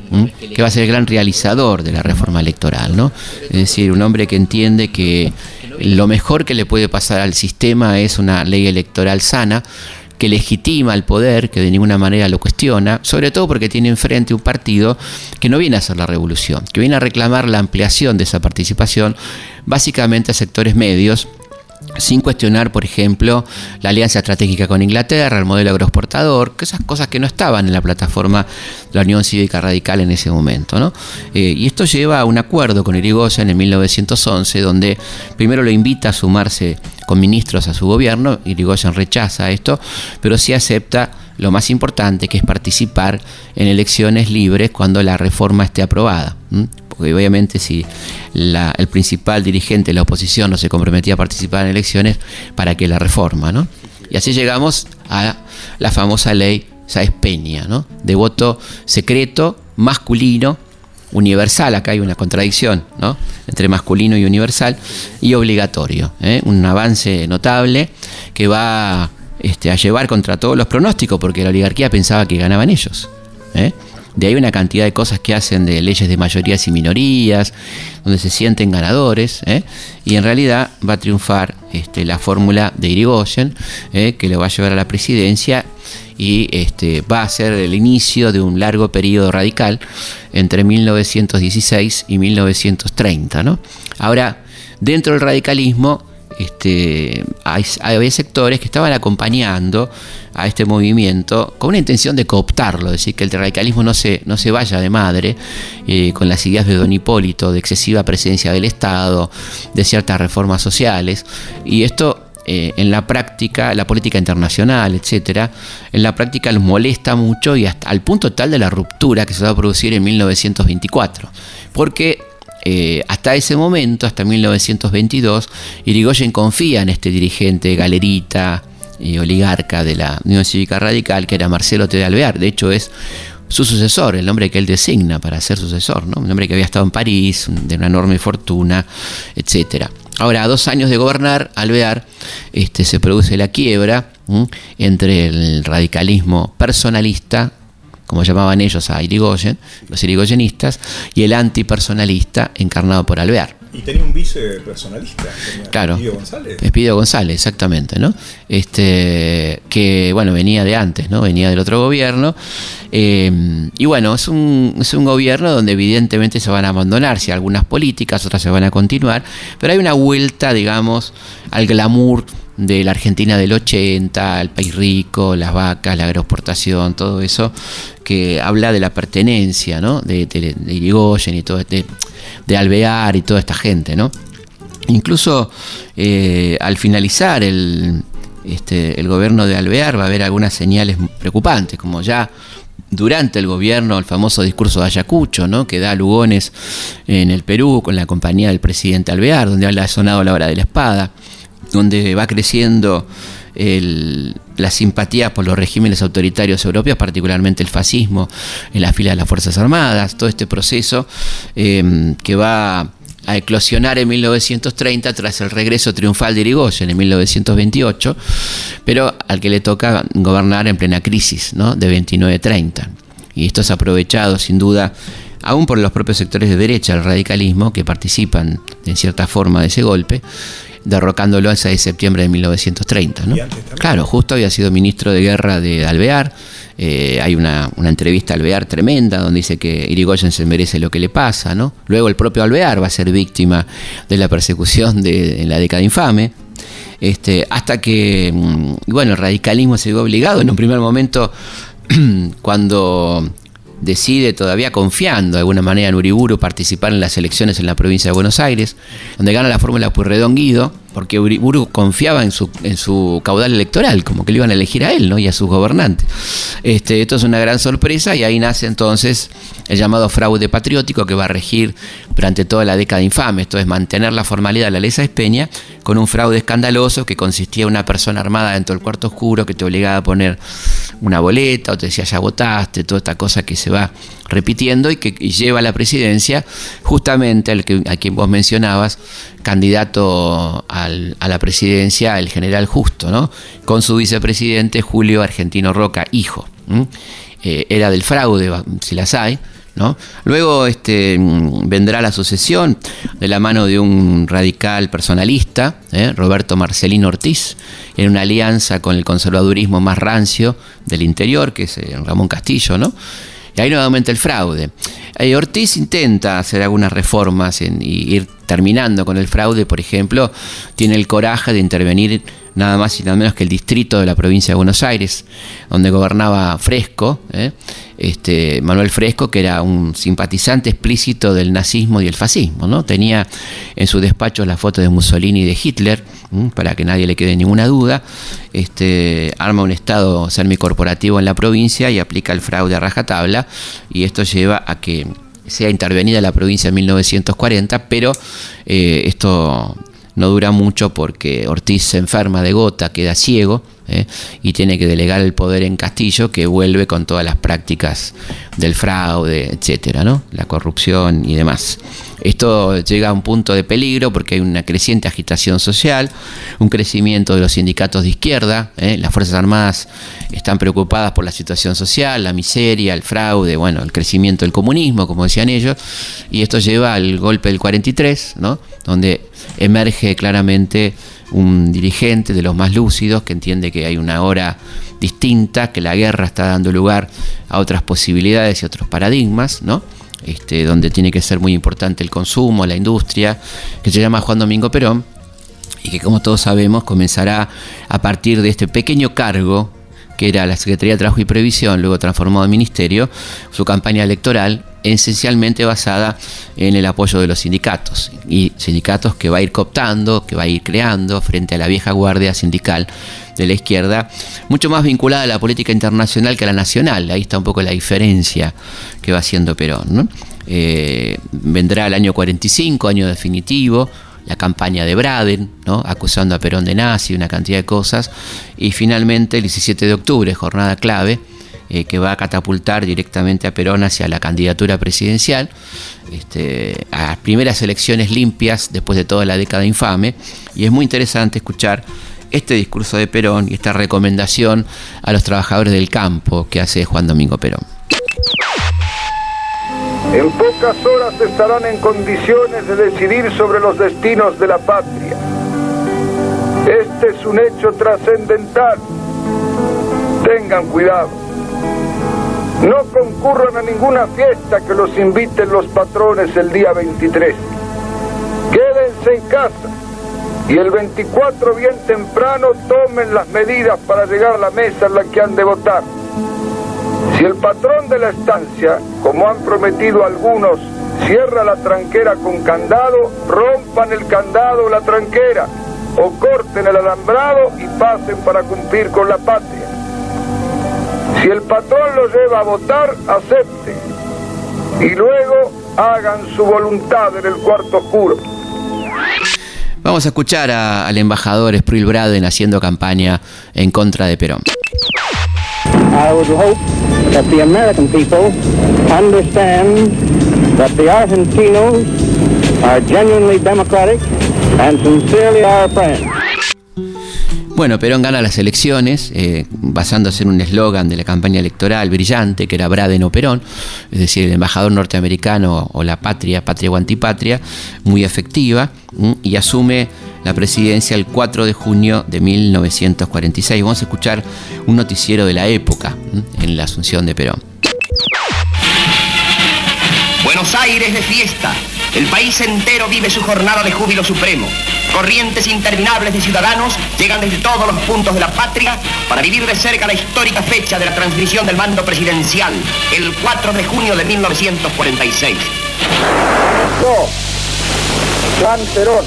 [SPEAKER 2] que va a ser el gran realizador de la reforma electoral, ¿no? Es decir, un hombre que entiende que lo mejor que le puede pasar al sistema es una ley electoral sana, que legitima el poder, que de ninguna manera lo cuestiona, sobre todo porque tiene enfrente un partido que no viene a hacer la revolución, que viene a reclamar la ampliación de esa participación básicamente a sectores medios sin cuestionar, por ejemplo, la alianza estratégica con Inglaterra, el modelo agroexportador, que esas cosas que no estaban en la plataforma de la Unión Cívica Radical en ese momento. ¿no? Eh, y esto lleva a un acuerdo con Irigoyen en 1911, donde primero lo invita a sumarse con ministros a su gobierno, Irigoyen rechaza esto, pero sí acepta lo más importante, que es participar en elecciones libres cuando la reforma esté aprobada porque obviamente si el principal dirigente de la oposición no se comprometía a participar en elecciones, ¿para que la reforma? ¿no? Y así llegamos a la famosa ley Sáez Peña, ¿no? de voto secreto, masculino, universal, acá hay una contradicción ¿no? entre masculino y universal, y obligatorio. ¿eh? Un avance notable que va este, a llevar contra todos los pronósticos, porque la oligarquía pensaba que ganaban ellos. ¿eh? De ahí una cantidad de cosas que hacen de leyes de mayorías y minorías, donde se sienten ganadores, ¿eh? y en realidad va a triunfar este, la fórmula de Irigoyen, ¿eh? que lo va a llevar a la presidencia y este, va a ser el inicio de un largo periodo radical entre 1916 y 1930. ¿no? Ahora, dentro del radicalismo, este, hay, había sectores que estaban acompañando a este movimiento con una intención de cooptarlo, es decir, que el radicalismo no se, no se vaya de madre eh, con las ideas de Don Hipólito, de excesiva presencia del Estado, de ciertas reformas sociales, y esto eh, en la práctica, la política internacional, etcétera, en la práctica los molesta mucho y hasta al punto tal de la ruptura que se va a producir en 1924. Porque eh, hasta ese momento, hasta 1922, Irigoyen confía en este dirigente galerita y oligarca de la Unión Cívica Radical, que era Marcelo T. de Alvear. De hecho, es su sucesor, el nombre que él designa para ser sucesor, ¿no? un hombre que había estado en París, de una enorme fortuna, etc. Ahora, a dos años de gobernar, Alvear, este, se produce la quiebra entre el radicalismo personalista como llamaban ellos a Irigoyen, los irigoyenistas, y el antipersonalista encarnado por Alvear.
[SPEAKER 3] Y tenía un vicepersonalista,
[SPEAKER 2] claro, Espidio González. Espidio González, exactamente, ¿no? Este, que bueno, venía de antes, ¿no? Venía del otro gobierno. Eh, y bueno, es un, es un gobierno donde evidentemente se van a abandonarse algunas políticas, otras se van a continuar, pero hay una vuelta, digamos, al glamour de la Argentina del 80, el país rico, las vacas, la agroexportación, todo eso, que habla de la pertenencia, ¿no? De, Irigoyen y todo este, de Alvear y toda esta gente, ¿no? Incluso eh, al finalizar el, este, el gobierno de Alvear va a haber algunas señales preocupantes, como ya durante el gobierno el famoso discurso de Ayacucho, ¿no? que da Lugones en el Perú con la compañía del presidente Alvear, donde habla sonado la hora de la espada donde va creciendo la simpatía por los regímenes autoritarios europeos, particularmente el fascismo en la fila de las Fuerzas Armadas, todo este proceso eh, que va a eclosionar en 1930 tras el regreso triunfal de Irigoyen en 1928, pero al que le toca gobernar en plena crisis ¿no? de 29-30. Y esto es aprovechado sin duda aún por los propios sectores de derecha, el radicalismo, que participan en cierta forma de ese golpe, derrocándolo el 6 de septiembre de 1930. Claro, justo había sido ministro de guerra de Alvear. Eh, hay una, entrevista a Alvear tremenda donde dice que Irigoyen se merece lo que le pasa. ¿no? Luego el propio Alvear va a ser víctima de la persecución de, en la década infame. Este, hasta que, mm, bueno, el radicalismo se vio obligado en un primer momento cuando decide, todavía confiando de alguna manera en Uriburu, participar en las elecciones en la provincia de Buenos Aires, donde gana la fórmula Purredón Guido, porque Uriburu confiaba en su, en su caudal electoral, como que le iban a elegir a él ¿no? y a sus gobernantes. Este, esto es una gran sorpresa y ahí nace entonces el llamado fraude patriótico que va a regir durante toda la década infame. Esto es mantener la formalidad de la ley Peña con un fraude escandaloso que consistía en una persona armada dentro del cuarto oscuro que te obligaba a poner una boleta o te decía ya votaste, toda esta cosa que se va repitiendo y que lleva a la presidencia justamente al que, a quien vos mencionabas, candidato a la presidencia, el general Justo, ¿no? con su vicepresidente Julio Argentino Roca, hijo. Eh, era del fraude, si las hay. ¿No? Luego este, vendrá la sucesión de la mano de un radical personalista, ¿eh? Roberto Marcelino Ortiz, en una alianza con el conservadurismo más rancio del interior, que es eh, Ramón Castillo, ¿no? Y ahí nuevamente el fraude. Eh, Ortiz intenta hacer algunas reformas y ir terminando con el fraude, por ejemplo, tiene el coraje de intervenir nada más y nada menos que el distrito de la provincia de Buenos Aires, donde gobernaba Fresco, ¿eh? este, Manuel Fresco, que era un simpatizante explícito del nazismo y el fascismo. ¿no? Tenía en su despacho la foto de Mussolini y de Hitler, para que nadie le quede ninguna duda. Este, arma un Estado semicorporativo en la provincia y aplica el fraude a rajatabla, y esto lleva a que sea intervenida la provincia en 1940, pero eh, esto no dura mucho porque Ortiz se enferma de gota, queda ciego ¿eh? y tiene que delegar el poder en Castillo, que vuelve con todas las prácticas del fraude, etcétera, ¿no? la corrupción y demás. Esto llega a un punto de peligro porque hay una creciente agitación social, un crecimiento de los sindicatos de izquierda, ¿eh? las Fuerzas Armadas están preocupadas por la situación social, la miseria, el fraude, bueno, el crecimiento del comunismo, como decían ellos, y esto lleva al golpe del 43, ¿no? donde emerge claramente un dirigente de los más lúcidos que entiende que hay una hora distinta, que la guerra está dando lugar a otras posibilidades y otros paradigmas, ¿no? Este, donde tiene que ser muy importante el consumo, la industria, que se llama Juan Domingo Perón, y que como todos sabemos comenzará a partir de este pequeño cargo que era la Secretaría de Trabajo y Previsión, luego transformado en ministerio, su campaña electoral esencialmente basada en el apoyo de los sindicatos y sindicatos que va a ir cooptando, que va a ir creando frente a la vieja guardia sindical de la izquierda, mucho más vinculada a la política internacional que a la nacional. Ahí está un poco la diferencia que va haciendo Perón. Eh, vendrá el año 45, año definitivo, la campaña de Braden, acusando a Perón de nazi, una cantidad de cosas, y finalmente el 17 de octubre, jornada clave, eh, que va a catapultar directamente a Perón hacia la candidatura presidencial, este, a las primeras elecciones limpias después de toda la década infame, y es muy interesante escuchar este discurso de Perón y esta recomendación a los trabajadores del campo que hace Juan Domingo Perón.
[SPEAKER 5] En pocas horas estarán en condiciones de decidir sobre los destinos de la patria. Este es un hecho trascendental. Tengan cuidado. No concurran a ninguna fiesta que los inviten los patrones el día 23. Quédense en casa y el 24 bien temprano tomen las medidas para llegar a la mesa en la que han de votar. Si el patrón de la estancia, como han prometido algunos, cierra la tranquera con candado, rompan el candado o la tranquera, o corten el alambrado y pasen para cumplir con la patria. Si el patrón lo lleva a votar, acepten y luego hagan su voluntad en el cuarto oscuro.
[SPEAKER 2] Vamos a escuchar a- al embajador Spruill Braden haciendo campaña en contra de Perón.
[SPEAKER 6] I would hope that the American people understand that the Argentinos are genuinely democratic and sincerely our friends.
[SPEAKER 2] Bueno, Perón gana las elecciones eh, basándose en un eslogan de la campaña electoral brillante que era Braden o Perón, es decir, el embajador norteamericano o la patria, patria o antipatria, muy efectiva, y asume la presidencia el 4 de junio de 1946. Vamos a escuchar un noticiero de la época en la asunción de Perón.
[SPEAKER 7] Buenos Aires de fiesta. El país entero vive su jornada de júbilo supremo. Corrientes interminables de ciudadanos llegan desde todos los puntos de la patria para vivir de cerca la histórica fecha de la transmisión del mando presidencial, el 4 de junio de 1946.
[SPEAKER 5] Yo, Juan Perón,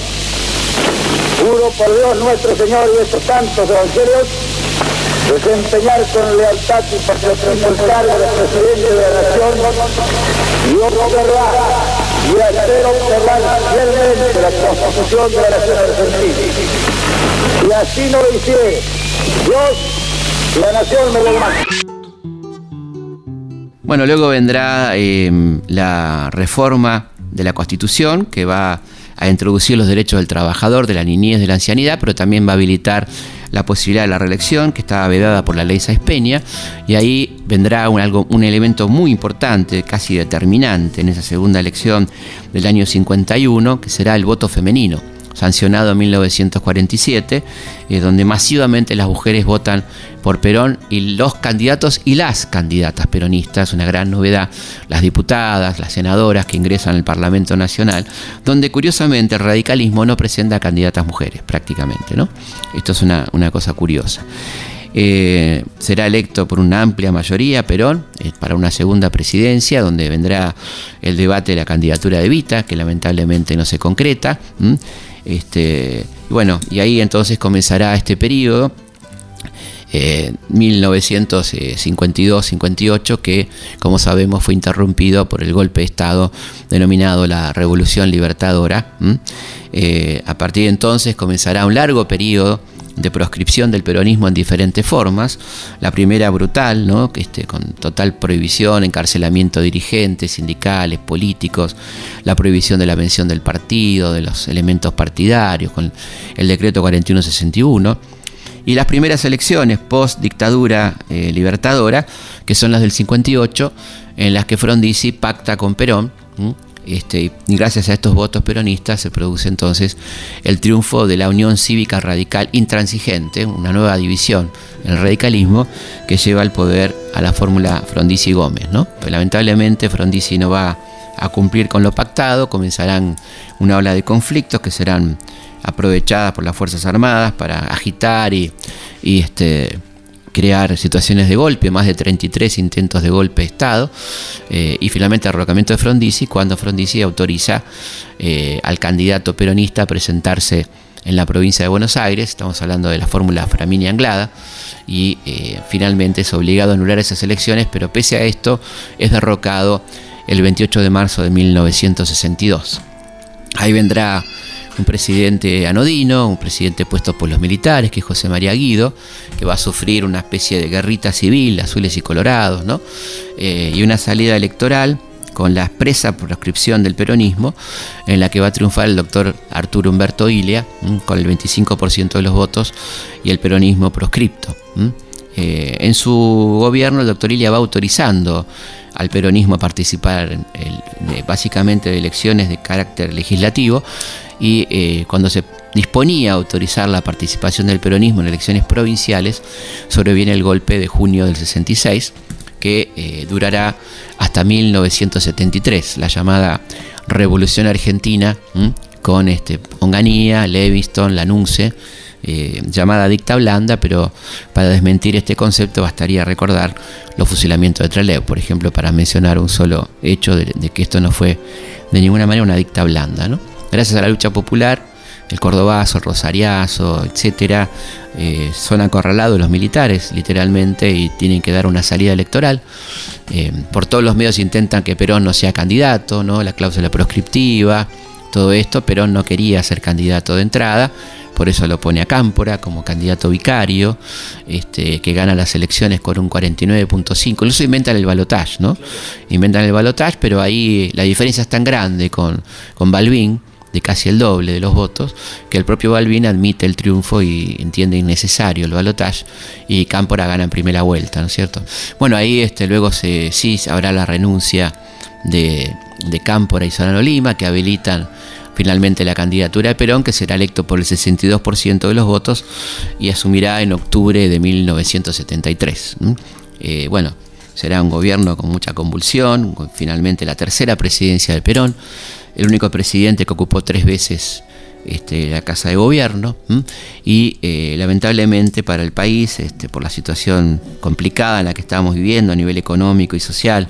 [SPEAKER 5] juro por Dios nuestro Señor y estos santos evangelios, desempeñar con lealtad y patriotismo el cargo de presidente de la nación y observar y hacer observar fielmente la constitución de la nación argentina. Y así no lo hiciere, Dios la nación me lo.
[SPEAKER 2] Bueno, luego vendrá eh, la reforma de la Constitución que va a introducir los derechos del trabajador, de la niñez, de la ancianidad, pero también va a habilitar la posibilidad de la reelección que estaba vedada por la ley Sáenz Peña y ahí vendrá un, algo, un elemento muy importante, casi determinante en esa segunda elección del año 51, que será el voto femenino sancionado en 1947, eh, donde masivamente las mujeres votan por Perón y los candidatos y las candidatas peronistas, una gran novedad, las diputadas, las senadoras que ingresan al Parlamento Nacional, donde curiosamente el radicalismo no presenta candidatas mujeres prácticamente, ¿no? Esto es una, una cosa curiosa. Eh, será electo por una amplia mayoría Perón eh, para una segunda presidencia donde vendrá el debate de la candidatura de Vita que lamentablemente no se concreta. Este, y bueno y ahí entonces comenzará este periodo eh, 1952-58 que como sabemos fue interrumpido por el golpe de Estado denominado la Revolución Libertadora. Eh, a partir de entonces comenzará un largo periodo de proscripción del peronismo en diferentes formas. La primera brutal, ¿no? este, con total prohibición, encarcelamiento de dirigentes, sindicales, políticos, la prohibición de la mención del partido, de los elementos partidarios, con el decreto 4161. Y las primeras elecciones post dictadura eh, libertadora, que son las del 58, en las que Frondizi pacta con Perón. Este, y gracias a estos votos peronistas se produce entonces el triunfo de la Unión Cívica Radical Intransigente, una nueva división en el radicalismo que lleva al poder a la fórmula Frondizi-Gómez. ¿no? Pero lamentablemente Frondizi no va a cumplir con lo pactado, comenzarán una ola de conflictos que serán aprovechadas por las Fuerzas Armadas para agitar y, y este, crear situaciones de golpe, más de 33 intentos de golpe de Estado, eh, y finalmente el arrocamiento de Frondizi, cuando Frondizi autoriza eh, al candidato peronista a presentarse en la provincia de Buenos Aires, estamos hablando de la fórmula Framini Anglada, y eh, finalmente es obligado a anular esas elecciones, pero pese a esto es derrocado el 28 de marzo de 1962. Ahí vendrá un presidente anodino, un presidente puesto por los militares, que es José María Guido, que va a sufrir una especie de guerrita civil, azules y colorados, ¿no? Eh, y una salida electoral con la expresa proscripción del peronismo, en la que va a triunfar el doctor Arturo Humberto Ilia, con el 25% de los votos, y el peronismo proscripto. Eh, en su gobierno el doctor Ilia va autorizando al peronismo a participar básicamente de elecciones de carácter legislativo y eh, cuando se disponía a autorizar la participación del peronismo en elecciones provinciales sobreviene el golpe de junio del 66 que eh, durará hasta 1973, la llamada Revolución Argentina, con este, Onganía, Leviston, Lanunce, eh, llamada dicta blanda, pero para desmentir este concepto bastaría recordar los fusilamientos de Trelew, por ejemplo, para mencionar un solo hecho de que esto no fue de ninguna manera una dicta blanda. ¿no? Gracias a la lucha popular, el cordobazo, el rosariazo, etcétera, eh, son acorralados los militares, literalmente, y tienen que dar una salida electoral. Eh, por todos los medios intentan que Perón no sea candidato, ¿no? la cláusula proscriptiva, todo esto, pero no quería ser candidato de entrada, por eso lo pone a Cámpora como candidato vicario, este, que gana las elecciones con un 49.5. Incluso inventan el balotage, ¿no? Inventan el balotage, pero ahí la diferencia es tan grande con, con Balbín, de casi el doble de los votos, que el propio Balbín admite el triunfo y entiende innecesario el balotaje y Cámpora gana en primera vuelta, ¿no es cierto? Bueno, ahí este, luego se, sí habrá la renuncia de, de Cámpora y Solano Lima, que habilitan finalmente la candidatura de Perón, que será electo por el 62% de los votos y asumirá en octubre de 1973. Eh, bueno, será un gobierno con mucha convulsión, finalmente la tercera presidencia de Perón, el único presidente que ocupó tres veces este, la Casa de Gobierno y eh, lamentablemente para el país, este, por la situación complicada en la que estamos viviendo a nivel económico y social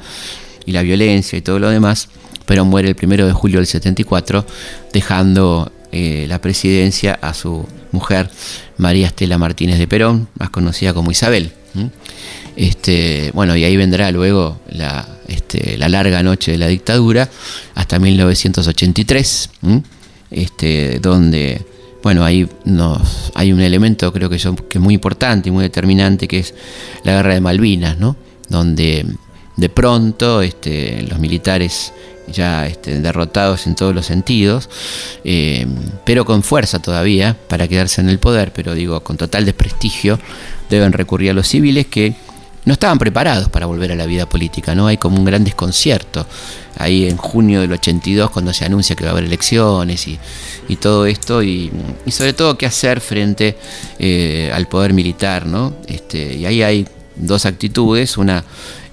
[SPEAKER 2] y la violencia y todo lo demás, pero muere el primero de julio del 74, dejando eh, la presidencia a su mujer María Estela Martínez de Perón, más conocida como Isabel. Este, bueno, y ahí vendrá luego la, este, la, larga noche de la dictadura hasta 1983, este, donde, bueno, ahí nos, hay un elemento creo que, que es muy importante y muy determinante, que es la guerra de Malvinas, ¿no? donde de pronto este, los militares ya este, derrotados en todos los sentidos, eh, pero con fuerza todavía para quedarse en el poder, pero digo, con total desprestigio, deben recurrir a los civiles que no estaban preparados para volver a la vida política, ¿no? Hay como un gran desconcierto ahí en junio del 82 cuando se anuncia que va a haber elecciones y, todo esto y, sobre todo qué hacer frente eh, al poder militar, ¿no? Este, y ahí hay dos actitudes, una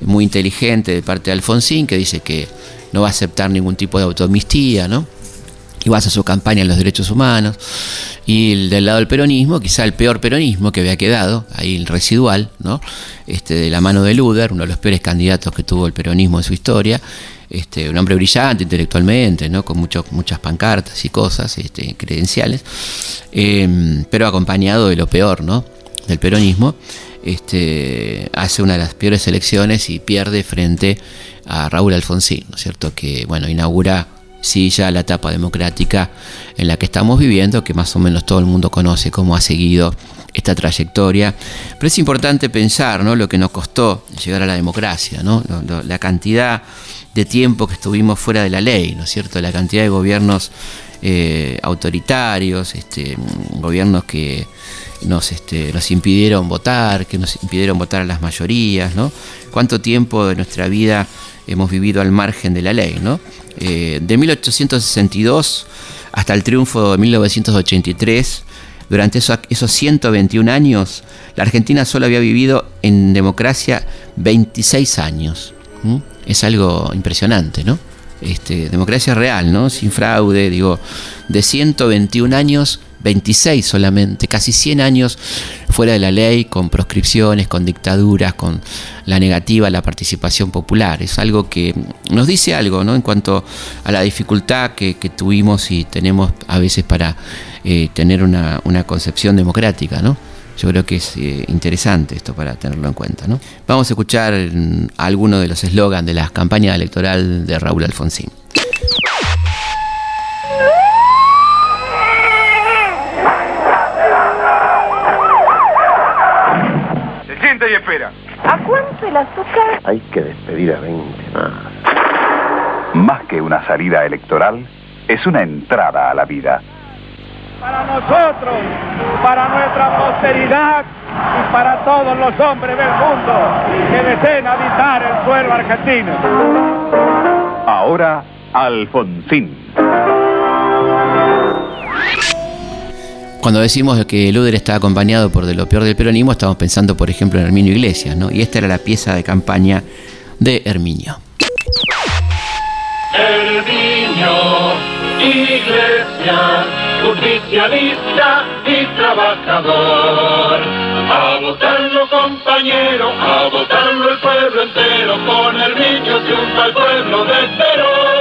[SPEAKER 2] muy inteligente de parte de Alfonsín que dice que no va a aceptar ningún tipo de autoamnistía, ¿no? Y va a hacer su campaña en los derechos humanos. Y del lado del peronismo, quizá el peor peronismo que había quedado, ahí el residual, ¿no? Este, de la mano de Luder, uno de los peores candidatos que tuvo el peronismo en su historia. Este, un hombre brillante intelectualmente, ¿no? con muchas pancartas y cosas, este, credenciales, em, pero acompañado de lo peor ¿no? del peronismo, este, hace una de las peores elecciones y pierde frente a Raúl Alfonsín, ¿no es cierto? Que, bueno, inaugura sí ya la etapa democrática en la que estamos viviendo, que más o menos todo el mundo conoce cómo ha seguido esta trayectoria. Pero es importante pensar ¿no? lo que nos costó llegar a la democracia, ¿no? la cantidad de tiempo que estuvimos fuera de la ley, ¿no es cierto? La cantidad de gobiernos eh, autoritarios, este, gobiernos que nos, este, nos impidieron votar, que nos impidieron votar a las mayorías, ¿no? Cuánto tiempo de nuestra vida hemos vivido al margen de la ley, ¿no? Eh, de 1862 hasta el triunfo de 1983, durante esos, esos 121 años, la Argentina solo había vivido en democracia 26 años. Es algo impresionante, ¿no? Este, democracia real, ¿no? Sin fraude, digo, de 121 años, 26 solamente, casi 100 años fuera de la ley, con proscripciones, con dictaduras, con la negativa a la participación popular. Es algo que nos dice algo ¿no? en cuanto a la dificultad que, tuvimos y tenemos a veces para eh, tener una, concepción democrática. ¿no? Yo creo que es eh, interesante esto para tenerlo en cuenta. ¿no? Vamos a escuchar algunos de los eslogans de la campaña electoral de Raúl Alfonsín.
[SPEAKER 8] Espera.
[SPEAKER 9] ¿A cuánto el azúcar?
[SPEAKER 10] Hay que despedir a 20 más.
[SPEAKER 8] Más que una salida electoral, es una entrada a la vida.
[SPEAKER 11] Para nosotros, para nuestra posteridad y para todos los hombres del mundo que deseen habitar el suelo argentino.
[SPEAKER 8] Ahora, Alfonsín.
[SPEAKER 2] Cuando decimos que Luder está acompañado por de lo peor del peronismo, estamos pensando, por ejemplo, en Herminio Iglesias, ¿no? Y esta era la pieza de campaña de Herminio.
[SPEAKER 12] Herminio Iglesias, justicialista y trabajador. A votarlo, compañero, a votarlo el pueblo entero, con Herminio triunfa el pueblo de Perón.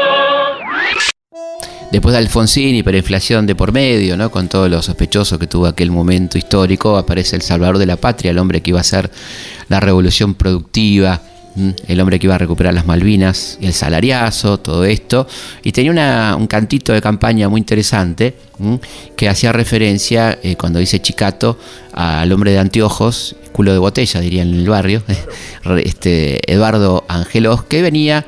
[SPEAKER 2] Después de Alfonsín, hiperinflación de por medio, ¿no? con todo lo sospechoso que tuvo aquel momento histórico, aparece el salvador de la patria, el hombre que iba a hacer la revolución productiva el hombre que iba a recuperar las Malvinas, el salariazo, todo esto, y tenía una, un cantito de campaña muy interesante que hacía referencia, eh, cuando dice Chicato, al hombre de anteojos, culo de botella, dirían en el barrio, este, Eduardo Angelos, que venía,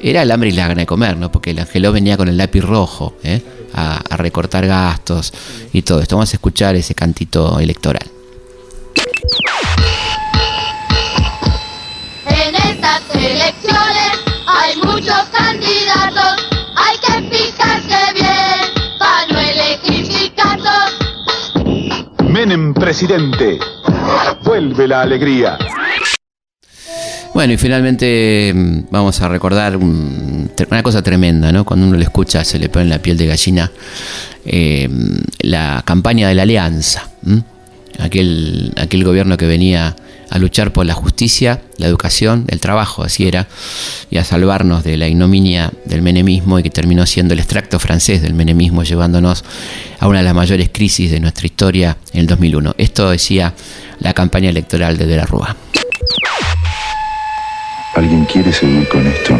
[SPEAKER 2] era el hambre y la gana de comer, ¿no? porque el Angelos venía con el lápiz rojo ¿eh? a, a recortar gastos y todo esto. Vamos a escuchar ese cantito electoral.
[SPEAKER 12] En estas elecciones hay muchos candidatos, hay que fijarse bien para no elegir chicatos.
[SPEAKER 13] Menem presidente, vuelve la alegría.
[SPEAKER 2] Bueno, y finalmente mm, vamos a recordar una cosa tremenda, ¿no? Cuando uno lo escucha se le pone la piel de gallina. eh, la campaña de la Alianza. Aquel, aquel gobierno que venía a luchar por la justicia, la educación, el trabajo, así era, y a salvarnos de la ignominia del menemismo y que terminó siendo el extracto francés del menemismo, llevándonos a una de las mayores crisis de nuestra historia en el 2001. Esto decía la campaña electoral de De la Rúa.
[SPEAKER 13] ¿Alguien quiere seguir con esto?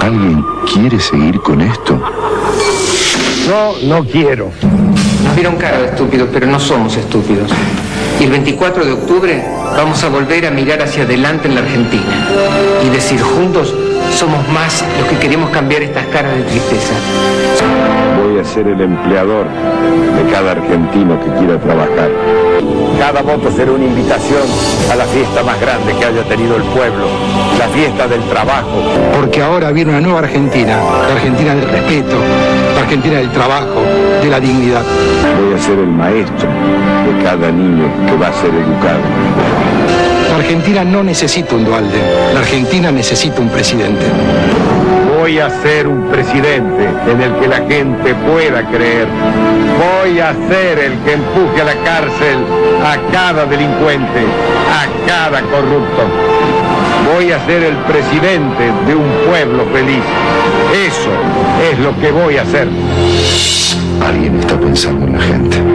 [SPEAKER 13] ¿Alguien quiere seguir con esto?
[SPEAKER 14] No, no quiero.
[SPEAKER 15] Nos vieron cara de estúpidos, pero no somos estúpidos. Y el 24 de octubre vamos a volver a mirar hacia adelante en la Argentina y decir juntos, somos más los que queremos cambiar estas caras de tristeza.
[SPEAKER 13] Voy a ser el empleador de cada argentino que quiera trabajar.
[SPEAKER 14] Cada voto será una invitación a la fiesta más grande que haya tenido el pueblo, la fiesta del trabajo.
[SPEAKER 16] Porque ahora viene una nueva Argentina, la Argentina del respeto, la Argentina del trabajo, de la dignidad.
[SPEAKER 13] Voy a ser el maestro de cada niño que va a ser educado.
[SPEAKER 16] La Argentina no necesita un dualde, la Argentina necesita un presidente.
[SPEAKER 14] Voy a ser un presidente en el que la gente pueda creer. Voy a ser el que empuje a la cárcel a cada delincuente, a cada corrupto. Voy a ser el presidente de un pueblo feliz. Eso es lo que voy a hacer.
[SPEAKER 13] Alguien está pensando en la gente.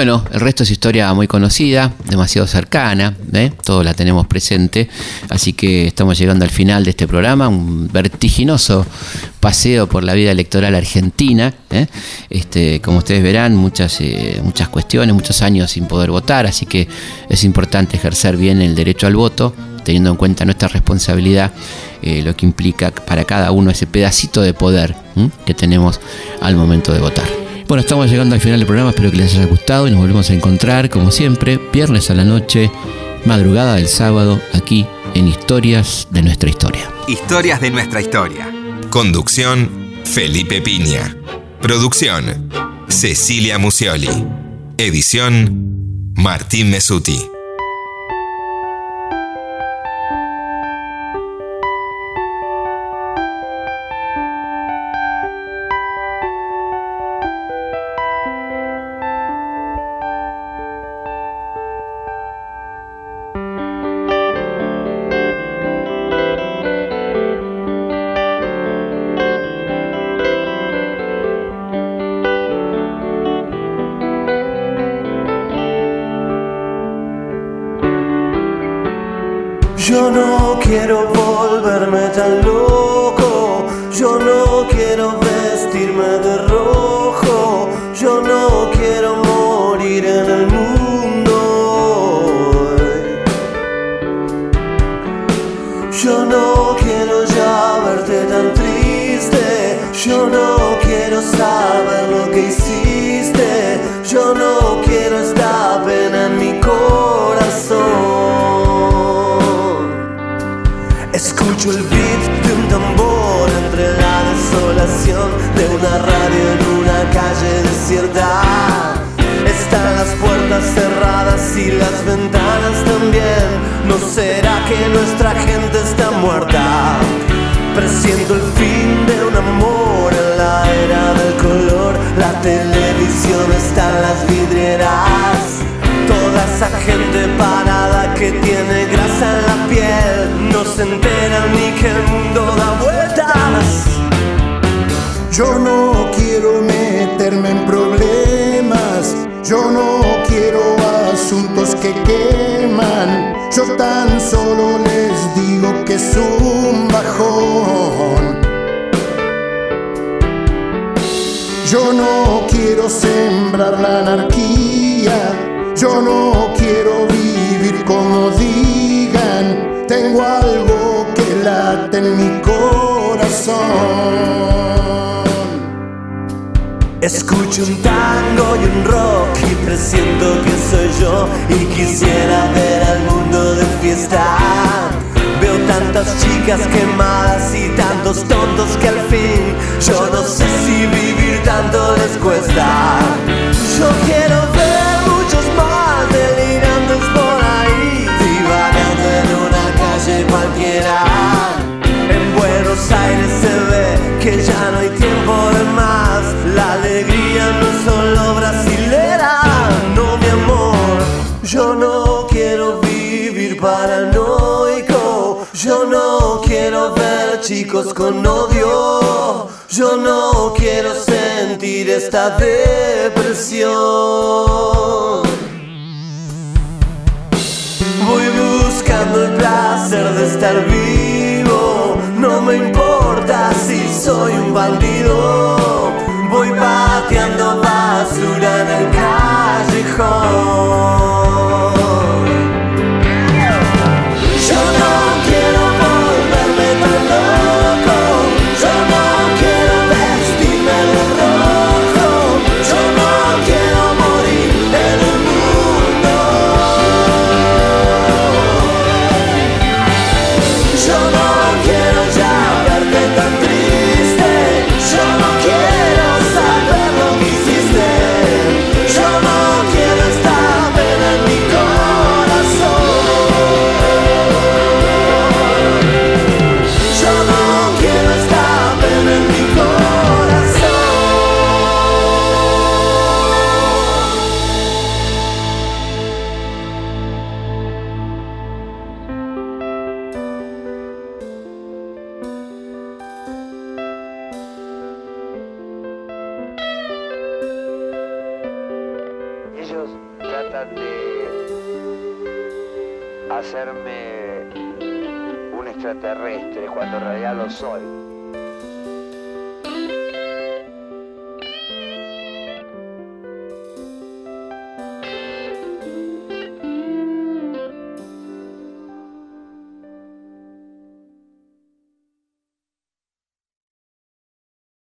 [SPEAKER 2] Bueno, el resto es historia muy conocida, demasiado cercana, ¿eh? todos la tenemos presente, así que estamos llegando al final de este programa, un vertiginoso paseo por la vida electoral argentina, ¿eh? este, como ustedes verán, muchas, eh, muchas cuestiones, muchos años sin poder votar, así que es importante ejercer bien el derecho al voto, teniendo en cuenta nuestra responsabilidad, eh, lo que implica para cada uno ese pedacito de poder que tenemos al momento de votar. Bueno, estamos llegando al final del programa, espero que les haya gustado y nos volvemos a encontrar, como siempre, viernes a la noche, madrugada del sábado, aquí en Historias de nuestra historia.
[SPEAKER 17] Historias de nuestra historia. Conducción, Felipe Piña. Producción, Cecilia Musioli. Edición, Martín Mesuti.
[SPEAKER 18] Televisión está en las vidrieras. Toda esa gente parada que tiene grasa en la piel no se enteran ni que el mundo da vueltas.
[SPEAKER 19] Yo no quiero meterme en problemas, Yo no quiero asuntos que queman, yo tan solo les digo que es un bajón. Yo no quiero sembrar la anarquía, yo no quiero vivir como digan, tengo algo que late en mi corazón.
[SPEAKER 17] Escucho un tango y un rock y presiento que soy yo y quisiera ver al mundo de fiesta. Tantas chicas quemadas y tantos tontos que al fin yo no sé si vivir tanto les cuesta. Yo quiero ver muchos más delirantes por ahí, divagando en una calle cualquiera. En Buenos Aires se ve que ya no hay tiempo de más. La alegría no es solo brasilera, no mi amor. Yo no quiero vivir paranoico. Yo no quiero ver chicos con odio. Yo no quiero sentir esta depresión. Voy buscando el placer de estar vivo. No me importa si soy un bandido. Voy pateando basura en el callejón.